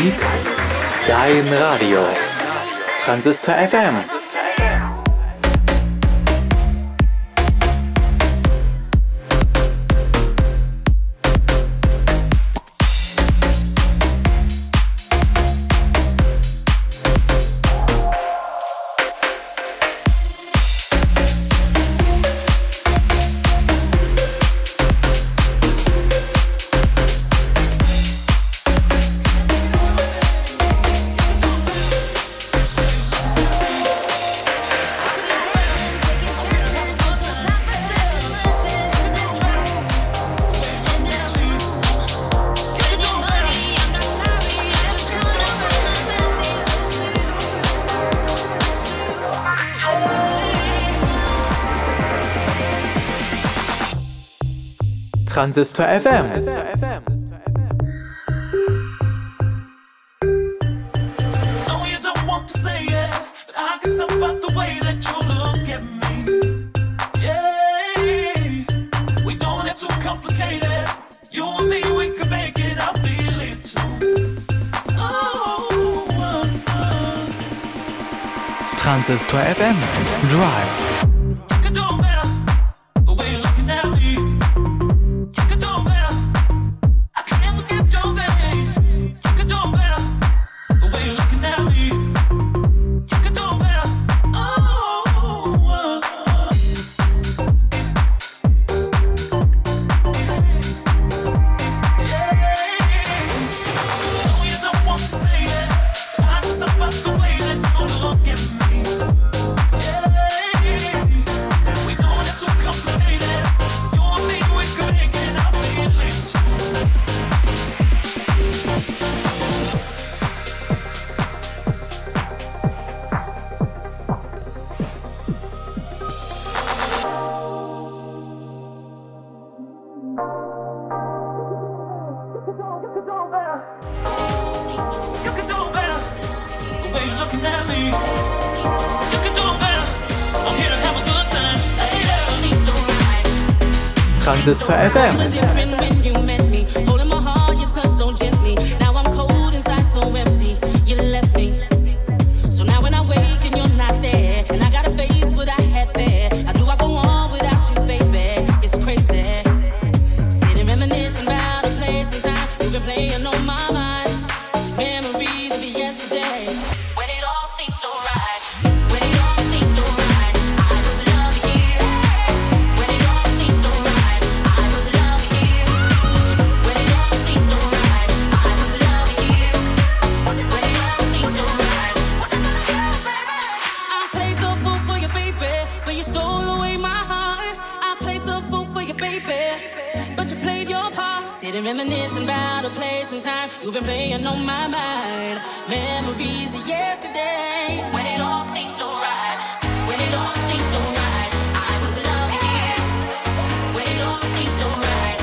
Musik, dein Radio. Transistor FM. Transistor FM. Transistor FM. No, you don't want to say it, but I can tell by the way that you look at me. Yeah, we don't have to complicate it. You and me, we can make it. I feel it too. Oh, uh, uh. Transistor FM. Drive. Sister FM. you stole away my heart. I played the fool for you, baby, but you played your part. Sitting reminiscing about a place and time you've been playing on my mind. Memories of yesterday when it all seems so right. When it all seems so right, I was loving you. When it all seems so right.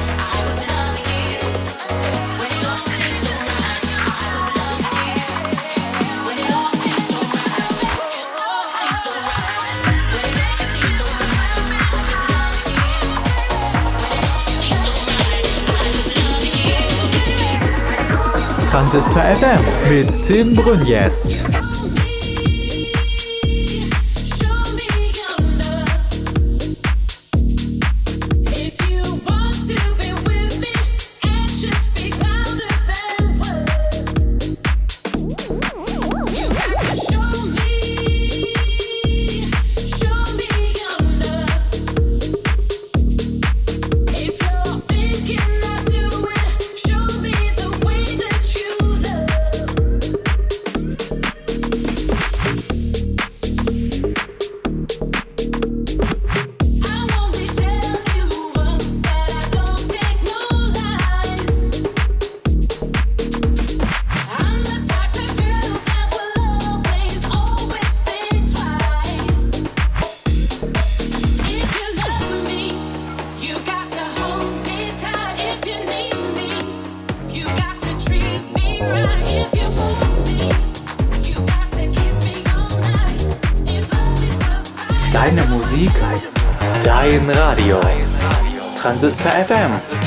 Transistor FM mit Tim Brünjes. Deine Musik, dein Radio. Transistor FM.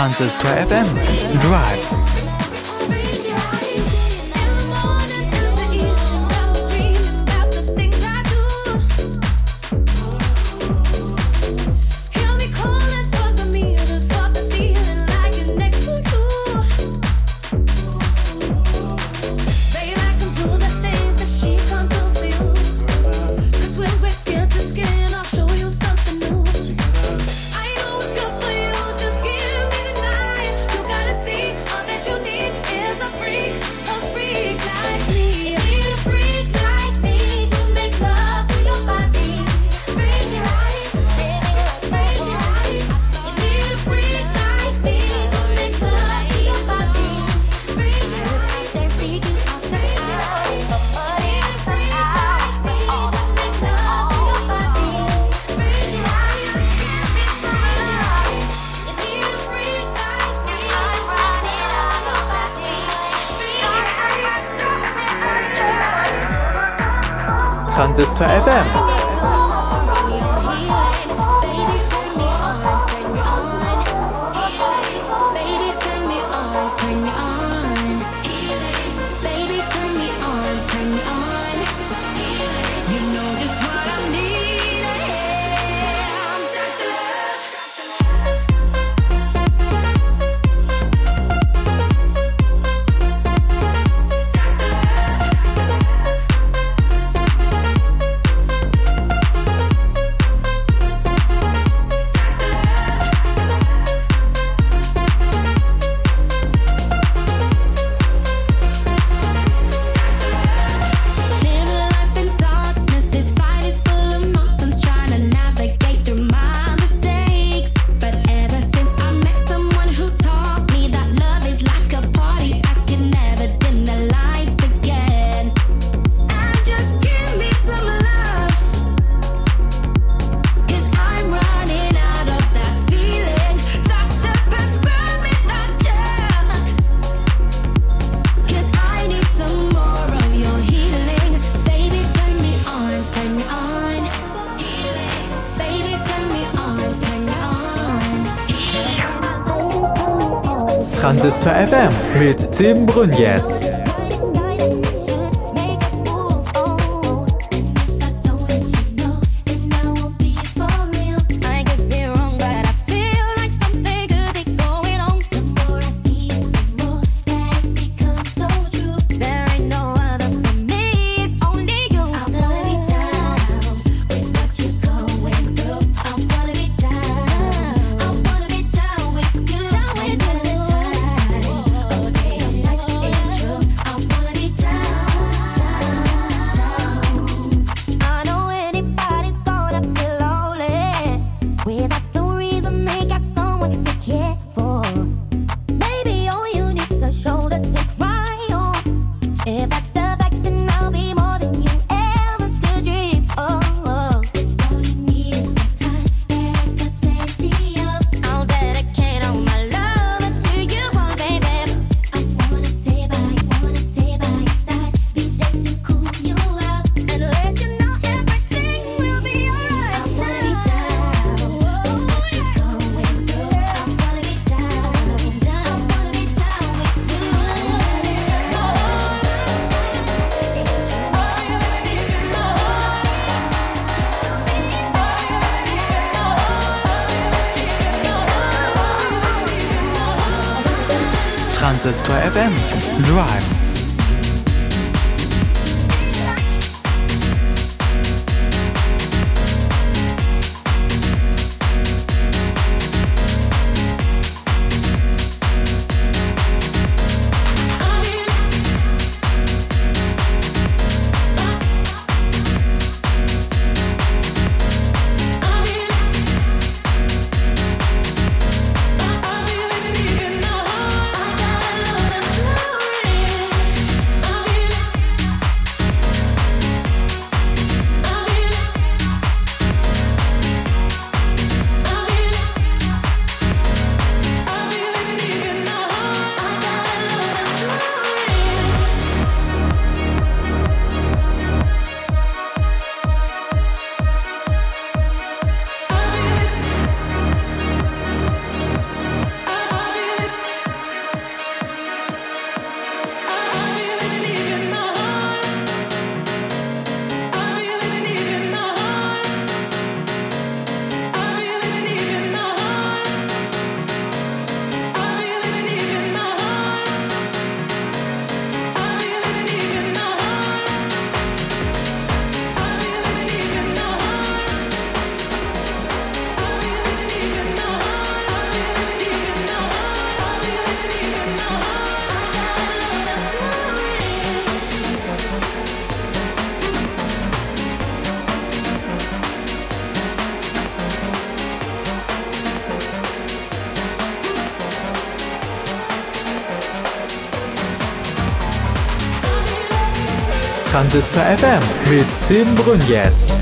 Transistor FM Drive. Transistor FM. Transistor FM mit Tim Brünjes. Transistor FM Drive. Transistor FM mit Tim Brunjes.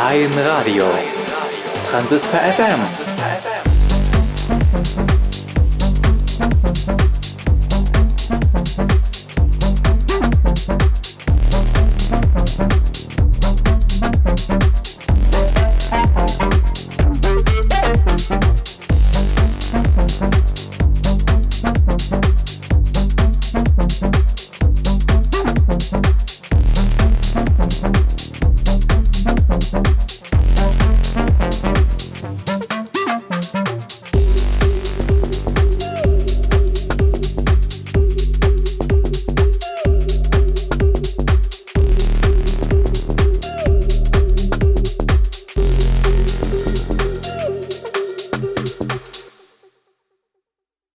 Dein Radio. Transistor FM